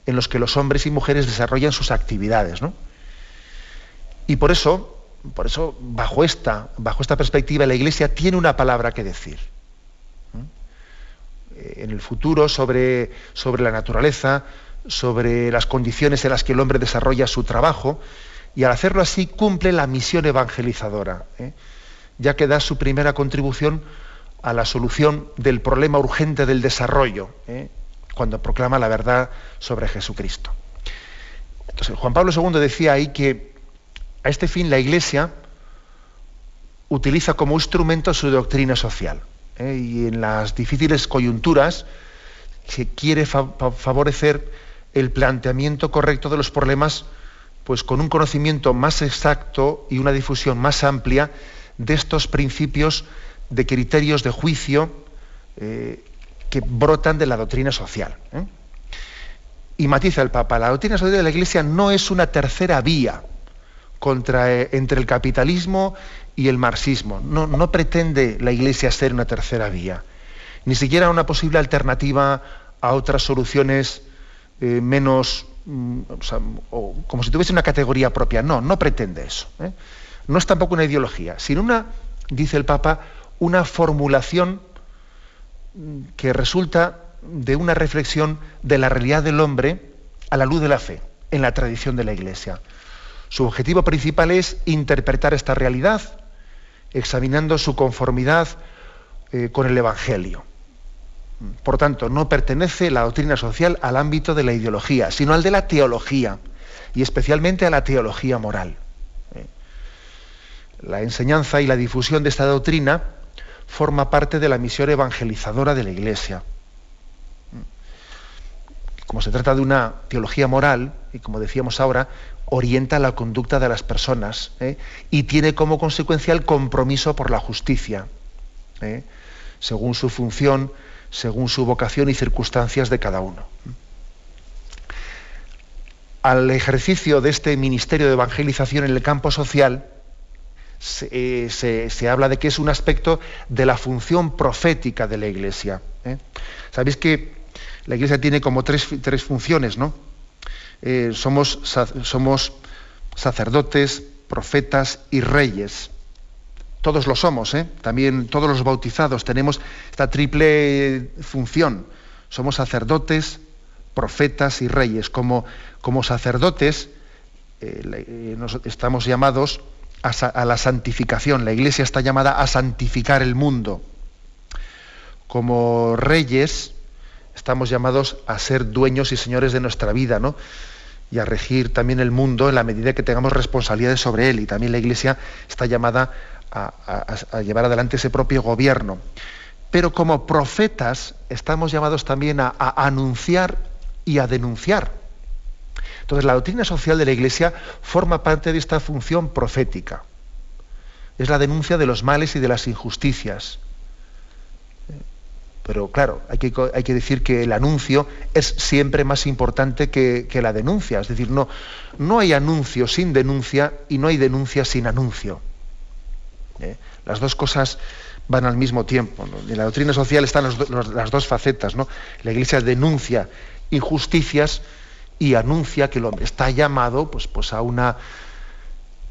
en los que los hombres y mujeres desarrollan sus actividades. Y por eso, por eso, bajo esta, bajo esta perspectiva, la Iglesia tiene una palabra que decir en el futuro sobre, sobre la naturaleza, sobre las condiciones en las que el hombre desarrolla su trabajo, y al hacerlo así cumple la misión evangelizadora, ¿eh? ya que da su primera contribución a la solución del problema urgente del desarrollo, ¿eh? cuando proclama la verdad sobre Jesucristo. Entonces, Juan Pablo II decía ahí que a este fin la Iglesia utiliza como instrumento su doctrina social. ¿Eh? Y en las difíciles coyunturas se quiere favorecer el planteamiento correcto de los problemas pues con un conocimiento más exacto y una difusión más amplia de estos principios de criterios de juicio eh, que brotan de la doctrina social. ¿eh? Y matiza el Papa, la doctrina social de la Iglesia no es una tercera vía contra, entre el capitalismo y el marxismo. No, pretende la Iglesia ser una tercera vía, ni siquiera una posible alternativa a otras soluciones menos Mm, o como si tuviese una categoría propia. No, no pretende eso. ¿eh? No es tampoco una ideología, sino una, dice el Papa, una formulación mm, que resulta de una reflexión de la realidad del hombre a la luz de la fe, en la tradición de la Iglesia. Su objetivo principal es interpretar esta realidad, examinando su conformidad eh, con el Evangelio. Por tanto, no pertenece la doctrina social al ámbito de la ideología, sino al de la teología, y especialmente a la teología moral. ¿eh? La enseñanza y la difusión de esta doctrina forma parte de la misión evangelizadora de la Iglesia. Como se trata de una teología moral, y como decíamos ahora, orienta la conducta de las personas ¿eh? y tiene como consecuencia el compromiso por la justicia, ¿eh? según su función según su vocación y circunstancias de cada uno. Al ejercicio de este ministerio de evangelización en el campo social, se, eh, habla de que es un aspecto de la función profética de la Iglesia. Sabéis que la Iglesia tiene como tres, funciones, ¿no? Eh, somos, somos sacerdotes, profetas y reyes todos lo somos, ¿eh? también todos los bautizados tenemos esta triple función. Somos sacerdotes, profetas y reyes. Como, como sacerdotes eh, eh, estamos llamados a, a, la santificación. La iglesia está llamada a santificar el mundo. Como reyes estamos llamados a ser dueños y señores de nuestra vida, ¿no? Y a regir también el mundo en la medida que tengamos responsabilidades sobre él. Y también la Iglesia está llamada a, llevar adelante ese propio gobierno. Pero como profetas estamos llamados también a, anunciar y a denunciar. Entonces la doctrina social de la Iglesia forma parte de esta función profética. Es la denuncia de los males y de las injusticias. Pero claro, hay que, decir que el anuncio es siempre más importante que, la denuncia. Es decir, no, no hay anuncio sin denuncia y no hay denuncia sin anuncio. ¿eh? Las dos cosas van al mismo tiempo. En la doctrina social están las dos facetas. ¿no? La Iglesia denuncia injusticias y anuncia que el hombre está llamado pues, pues a, una,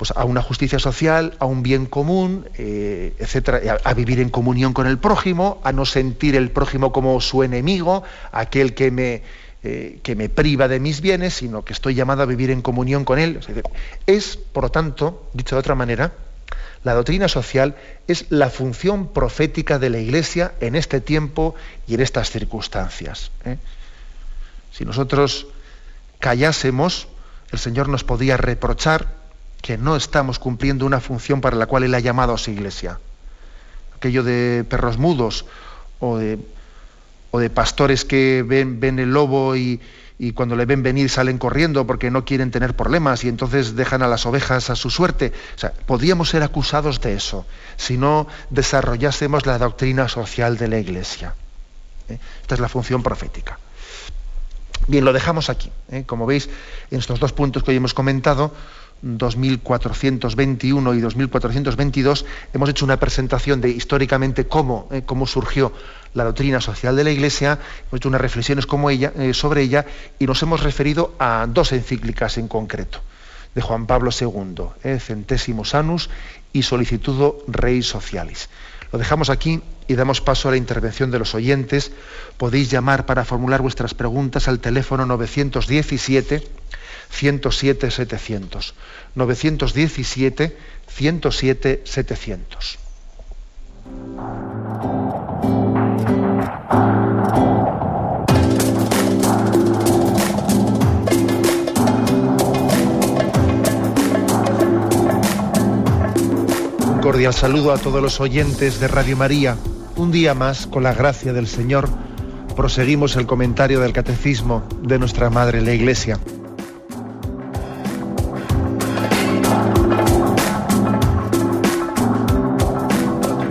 pues a una justicia social, a un bien común, eh, etcétera, a, vivir en comunión con el prójimo, a no sentir el prójimo como su enemigo, aquel que me, eh, que me priva de mis bienes, sino que estoy llamado a vivir en comunión con él. Es, por lo tanto, dicho de otra manera, la doctrina social es la función profética de la Iglesia en este tiempo y en estas circunstancias. ¿eh? Si nosotros callásemos, el Señor nos podía reprochar que no estamos cumpliendo una función para la cual Él ha llamado a su Iglesia. Aquello de perros mudos o de, o de pastores que ven, ven el lobo y, cuando le ven venir salen corriendo porque no quieren tener problemas y entonces dejan a las ovejas a su suerte. O sea, podríamos ser acusados de eso si no desarrollásemos la doctrina social de la Iglesia. ¿eh? Esta es la función profética. Bien, lo dejamos aquí. ¿eh? Como veis, en estos dos puntos que hoy hemos comentado, 2421 y 2422, hemos hecho una presentación de históricamente cómo, eh, cómo surgió la doctrina social de la Iglesia, hemos hecho unas reflexiones eh, sobre ella y nos hemos referido a dos encíclicas en concreto, de Juan Pablo II, eh, Centésimos Anus y Solicitudo Rei Socialis. Lo dejamos aquí y damos paso a la intervención de los oyentes. Podéis llamar para formular vuestras preguntas al teléfono 917 107 700. 917 107 700. Un cordial saludo a todos los oyentes de Radio María. Un día más, con la gracia del Señor, proseguimos el comentario del Catecismo de nuestra Madre la Iglesia.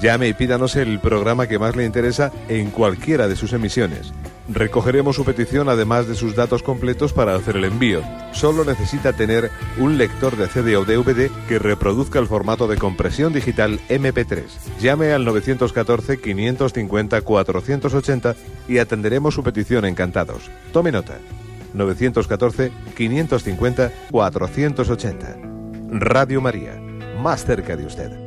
Llame y pídanos el programa que más le interesa en cualquiera de sus emisiones. Recogeremos su petición además de sus datos completos para hacer el envío. Solo necesita tener un lector de CD o DVD que reproduzca el formato de compresión digital MP3. Llame al 914-550-480 y atenderemos su petición encantados. Tome nota. 914-550-480. Radio María, más cerca de usted.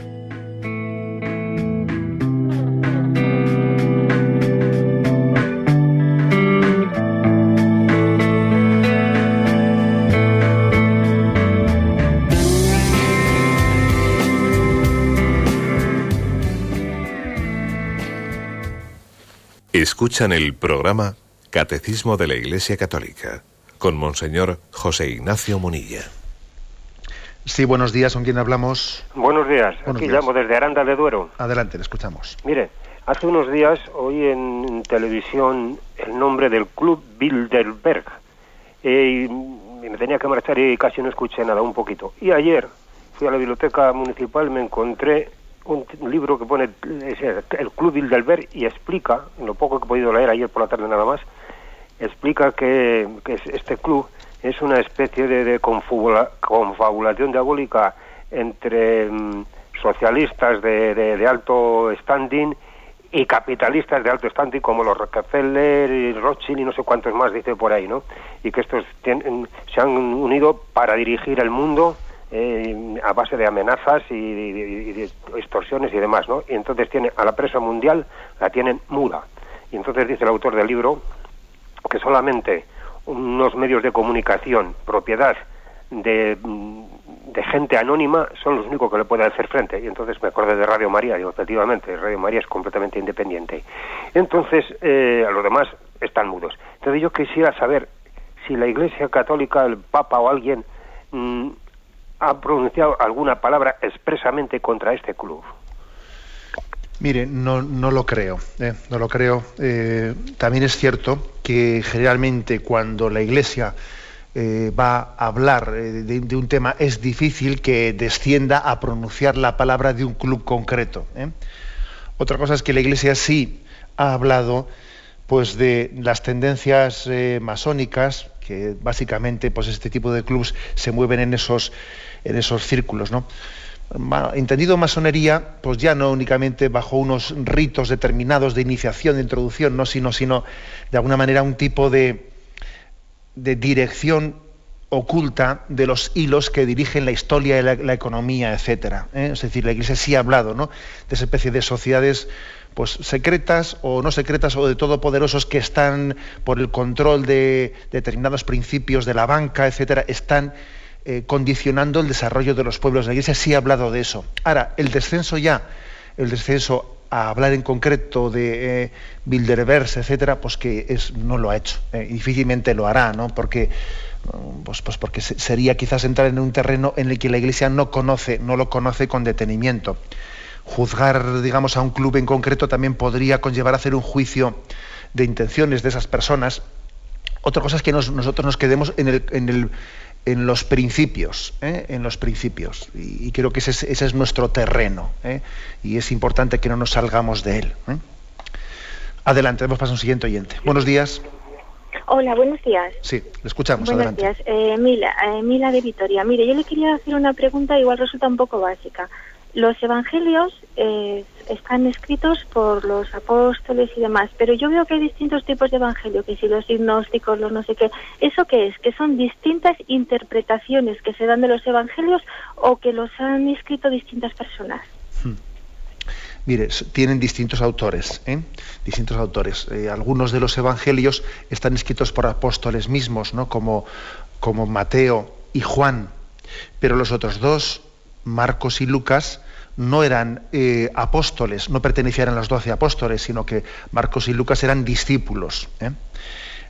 Escuchan el programa Catecismo de la Iglesia Católica con Monseñor José Ignacio Munilla. Sí, buenos días, ¿con quién hablamos? Buenos días, Buenos aquí días. llamo desde Aranda de Duero. Adelante, le escuchamos. Mire, hace unos días oí en televisión el nombre del Club Bilderberg eh, y me tenía que marchar y casi no escuché nada, un poquito. Y ayer fui a la biblioteca municipal, me encontré un libro que pone ese, el Club Bilderberg y explica, lo poco que he podido leer ayer por la tarde nada más, explica que, es- este club es una especie de, de confabula- confabulación diabólica entre mm, socialistas de, de- de alto standing y capitalistas de alto standing como los Rockefeller y Rothschild y no sé cuántos más dice por ahí, ¿no? Y que estos tienen- se han unido para dirigir el mundo eh, a base de amenazas y, de extorsiones y demás, ¿no? Y entonces tiene a la presa mundial la tienen muda. Y entonces dice el autor del libro que solamente unos medios de comunicación, propiedad de, mm, de gente anónima, son los únicos que le pueden hacer frente. Y entonces me acordé de Radio María, digo, efectivamente, Radio María es completamente independiente. Entonces, eh, a los demás están mudos. Entonces yo quisiera saber si la Iglesia Católica, el Papa o alguien, mm, ha pronunciado alguna palabra expresamente contra este club. Mire, no, no lo creo, ¿eh? no lo creo. Eh, también es cierto que generalmente cuando la Iglesia eh, va a hablar de, de un tema es difícil que descienda a pronunciar la palabra de un club concreto. Otra cosa es que la Iglesia sí ha hablado pues de las tendencias masónicas que básicamente pues este tipo de clubes se mueven en esos en esos círculos, ¿no? Entendido masonería, pues ya no únicamente bajo unos ritos determinados de iniciación, de introducción, no, sino, sino de alguna manera un tipo de, de dirección oculta de los hilos que dirigen la historia, la, economía, etcétera. ¿eh? Es decir, la Iglesia sí ha hablado ¿no? de esa especie de sociedades pues secretas o no secretas o de todopoderosos que están por el control de determinados principios de la banca, etcétera, están eh, condicionando el desarrollo de los pueblos. La Iglesia sí ha hablado de eso. Ahora, el descenso ya, el descenso a hablar en concreto de eh, Bilderberg, etcétera, pues que es, no lo ha hecho. eh, difícilmente lo hará, ¿no? Porque, mm, pues, pues porque se- sería quizás entrar en un terreno en el que la Iglesia no conoce, no lo conoce con detenimiento. Juzgar, digamos, a un club en concreto también podría conllevar a hacer un juicio de intenciones de esas personas. Otra cosa es que nos- nosotros nos quedemos en, el, en, el- en los principios, ¿eh? en los principios. Y, y creo que ese es, ese es nuestro terreno. ¿eh? Y es importante que no nos salgamos de él. ¿eh? Adelante, vamos pasar a un siguiente oyente. Buenos días. Hola, buenos días. Sí, le escuchamos. Buenos adelante. días. Eh, Mila, eh, Mila de Vitoria. Mire, yo le quería hacer una pregunta, igual resulta un poco básica. Los evangelios eh, están escritos por los apóstoles y demás, pero yo veo que hay distintos tipos de evangelio, que si los gnósticos, los no sé qué. ¿Eso qué es? ¿Que son distintas interpretaciones que se dan de los evangelios o que los han escrito distintas personas? Mire, s- tienen distintos autores, ¿eh? distintos autores. Eh, algunos de los evangelios están escritos por apóstoles mismos, ¿no? Como, como Mateo y Juan, pero los otros dos, Marcos y Lucas, no eran eh, apóstoles, no pertenecían a los doce apóstoles, sino que Marcos y Lucas eran discípulos. ¿eh?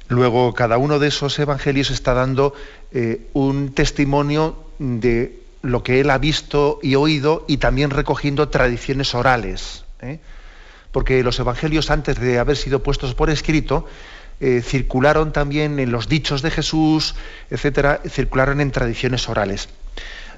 Luego, cada uno de esos evangelios está dando eh, un testimonio de lo que él ha visto y oído y también recogiendo tradiciones orales. Porque los evangelios, antes de haber sido puestos por escrito, circularon también en los dichos de Jesús, etcétera, circularon en tradiciones orales.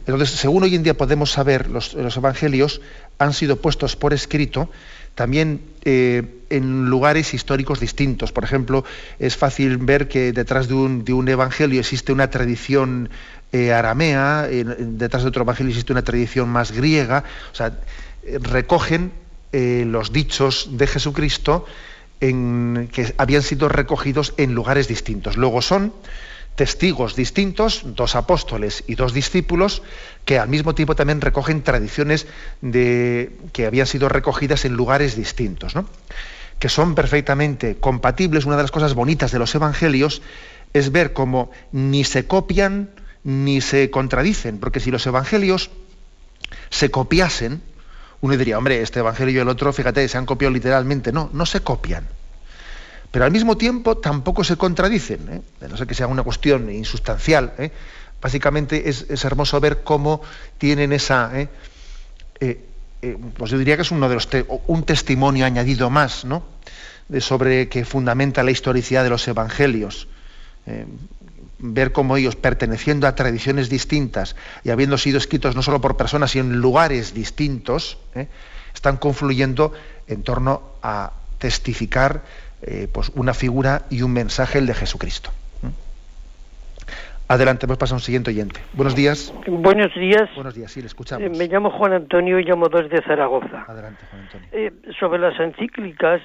Entonces, según hoy en día podemos saber, los, evangelios han sido puestos por escrito también eh, en lugares históricos distintos. Por ejemplo, es fácil ver que detrás de un, evangelio existe una tradición eh, aramea, detrás de otro evangelio existe una tradición más griega. O sea, recogen eh, los dichos de Jesucristo en- que habían sido recogidos en lugares distintos. Luego son testigos distintos, dos apóstoles y dos discípulos, que al mismo tiempo también recogen tradiciones de, que habían sido recogidas en lugares distintos, ¿no? que son perfectamente compatibles. Una de las cosas bonitas de los evangelios es ver cómo ni se copian ni se contradicen, porque si los evangelios se copiasen, uno diría, hombre, este evangelio y el otro, fíjate, se han copiado literalmente. No, no se copian pero al mismo tiempo tampoco se contradicen, ¿eh? de no sé que sea una cuestión insustancial. ¿eh? Básicamente es, hermoso ver cómo tienen esa, ¿eh? Eh, pues yo diría que es uno de los te- un testimonio añadido más, ¿no? De sobre que fundamenta la historicidad de los evangelios. Ver cómo ellos, perteneciendo a tradiciones distintas y habiendo sido escritos no solo por personas, sino en lugares distintos, están confluyendo en torno a testificar eh, pues una figura y un mensaje, el de Jesucristo. Adelante, pues pasa a un siguiente oyente. Buenos días. Buenos días. Buenos días, sí, le escuchamos. Eh, me llamo Juan Antonio y llamo desde Zaragoza. Adelante, Juan Antonio. Eh, sobre las encíclicas,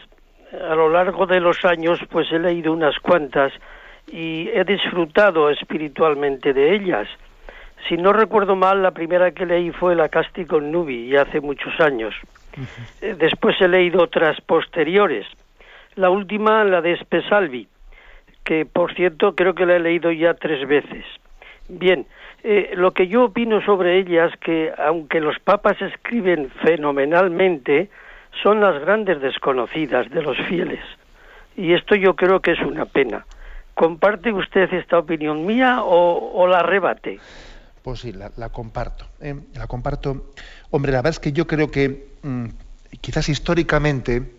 a lo largo de los años, pues he leído unas cuantas y he disfrutado espiritualmente de ellas. Si no recuerdo mal, la primera que leí fue la Cástico Nubi, y hace muchos años. Eh, después he leído otras posteriores. La última, la de Spesalvi, que por cierto creo que la he leído ya tres veces. Bien, eh, lo que yo opino sobre ellas que aunque los papas escriben fenomenalmente, son las grandes desconocidas de los fieles. Y esto yo creo que es una pena. ¿Comparte usted esta opinión mía o, o la rebate? Pues sí, la, la comparto. ¿eh? La comparto. Hombre, la verdad es que yo creo que mm, quizás históricamente,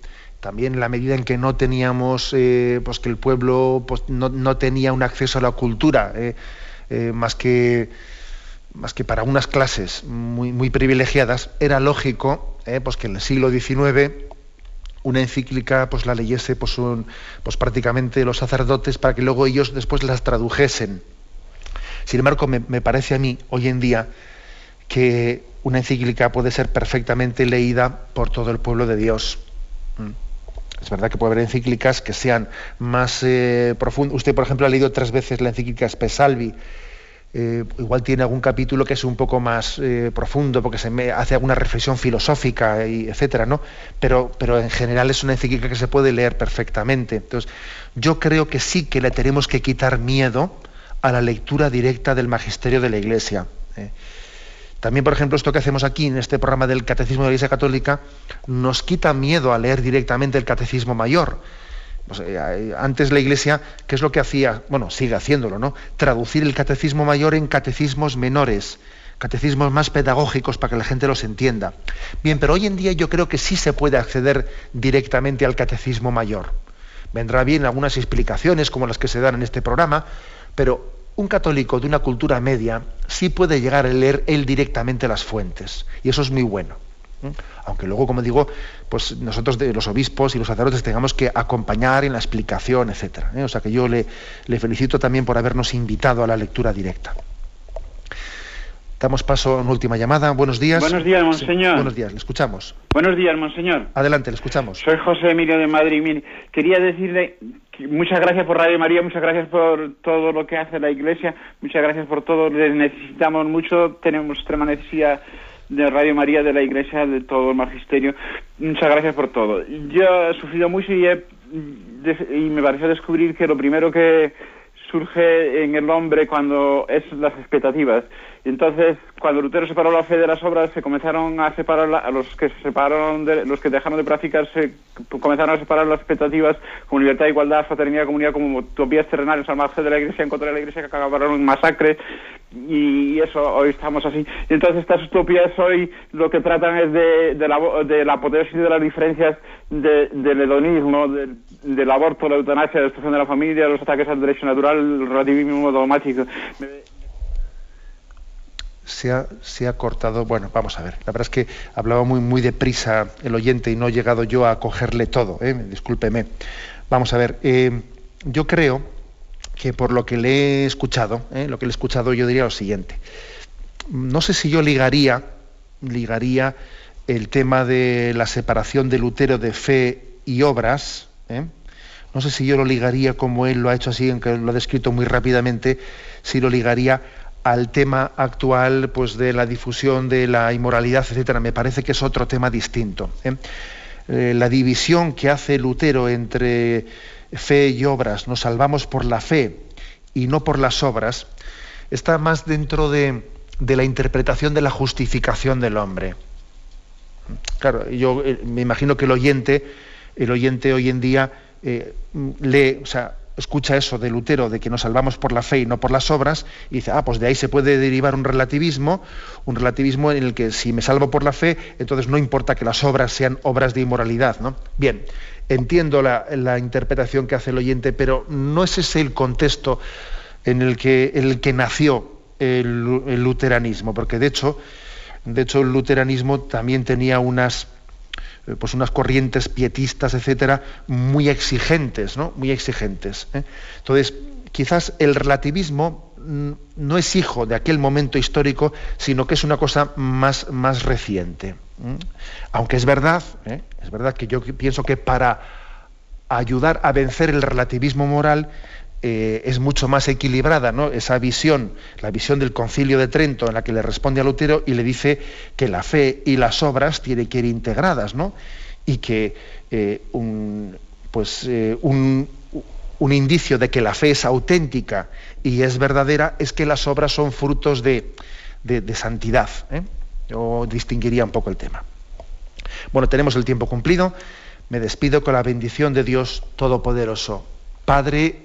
también la medida en que no teníamos, eh, pues que el pueblo pues, no, no tenía un acceso a la cultura, eh, eh, más que más que para unas clases muy, muy privilegiadas, era lógico pues que en el siglo XIX una encíclica pues la leyese pues, pues prácticamente los sacerdotes para que luego ellos después las tradujesen. Sin embargo, me, me parece a mí hoy en día que una encíclica puede ser perfectamente leída por todo el pueblo de Dios. Mm. Es verdad que puede haber encíclicas que sean más eh, profundas. Usted, por ejemplo, ha leído tres veces la encíclica Spesalvi. Eh, igual tiene algún capítulo que es un poco más eh, profundo porque se hace alguna reflexión filosófica y etcétera, ¿no? Pero, pero en general es una encíclica que se puede leer perfectamente. Entonces, yo creo que sí que le tenemos que quitar miedo a la lectura directa del magisterio de la Iglesia. ¿eh? También, por ejemplo, esto que hacemos aquí en este programa del Catecismo de la Iglesia Católica nos quita miedo a leer directamente el Catecismo Mayor. Pues, eh, antes la Iglesia, ¿qué es lo que hacía? Bueno, sigue haciéndolo, ¿no? Traducir el Catecismo Mayor en catecismos menores, catecismos más pedagógicos para que la gente los entienda. Bien, pero hoy en día yo creo que sí se puede acceder directamente al Catecismo Mayor. Vendrá bien algunas explicaciones como las que se dan en este programa, pero un católico de una cultura media sí puede llegar a leer él directamente las fuentes, y eso es muy bueno. Aunque luego, como digo, pues nosotros de los obispos y los sacerdotes tengamos que acompañar en la explicación, etcétera. ¿eh? O sea que yo le, le felicito también por habernos invitado a la lectura directa. Damos paso a una última llamada. Buenos días. Buenos días, monseñor. buenos días, le escuchamos. Buenos días, monseñor. Adelante, le escuchamos. Soy José Emilio de Madrid. quería decirle muchas gracias por Radio María, muchas gracias por todo lo que hace la Iglesia, muchas gracias por todo. Les necesitamos mucho, tenemos extrema necesidad de Radio María, de la Iglesia, de todo el magisterio. Muchas gracias por todo. Yo he sufrido mucho y, y me pareció descubrir que lo primero que surge en el hombre cuando es las expectativas. Entonces, cuando Lutero separó la fe de las obras, se comenzaron a separar a los que se separaron de, los que dejaron de practicar, se comenzaron a separar las expectativas como libertad, igualdad, fraternidad, comunidad, como utopías terrenales al margen de la Iglesia, en contra de la Iglesia, que acabaron en masacre. Y eso, hoy estamos así. Y entonces estas utopías hoy lo que tratan es de, de la, de la apoteosis de las diferencias del hedonismo, del, aborto, la eutanasia, la destrucción de la familia, los ataques al derecho natural, el relativismo dogmático se ha, se ha cortado. Bueno, vamos a ver. La verdad es que hablaba muy, muy deprisa el oyente y no he llegado yo a cogerle todo. ¿eh? Discúlpeme. Vamos a ver. Eh, yo creo que por lo que le he escuchado, ¿eh? lo que le he escuchado, yo diría lo siguiente. No sé si yo ligaría, ligaría el tema de la separación del Lutero de fe y obras. No sé si yo lo ligaría como él lo ha hecho así, aunque lo ha descrito muy rápidamente, si lo ligaría al tema actual pues, de la difusión de la inmoralidad, etcétera, me parece que es otro tema distinto. ¿eh? Eh, la división que hace Lutero entre fe y obras, nos salvamos por la fe y no por las obras, está más dentro de, la interpretación de la justificación del hombre. Claro, yo eh, me imagino que el oyente, el oyente hoy en día lee, o sea, escucha eso de Lutero, de que nos salvamos por la fe y no por las obras, y dice, ah, pues de ahí se puede derivar un relativismo, un relativismo en el que si me salvo por la fe, entonces no importa que las obras sean obras de inmoralidad. ¿no? Bien, entiendo la, interpretación que hace el oyente, pero no es ese el contexto en el que, nació el, el luteranismo, porque de hecho, de hecho el luteranismo también tenía unas pues unas corrientes pietistas, etcétera, muy exigentes, ¿no? Muy exigentes. ¿eh? Entonces, quizás el relativismo mm, no es hijo de aquel momento histórico, sino que es una cosa más, más reciente. Aunque es verdad, ¿eh? es verdad que yo pienso que para ayudar a vencer el relativismo moral, eh, es mucho más equilibrada, ¿no? Esa visión, la visión del concilio de Trento, en la que le responde a Lutero y le dice que la fe y las obras tienen que ir integradas, ¿no? Y que eh, un, pues, eh, un, indicio de que la fe es auténtica y es verdadera es que las obras son frutos de, de santidad. Yo distinguiría un poco el tema. Bueno, tenemos el tiempo cumplido. Me despido con la bendición de Dios Todopoderoso, Padre,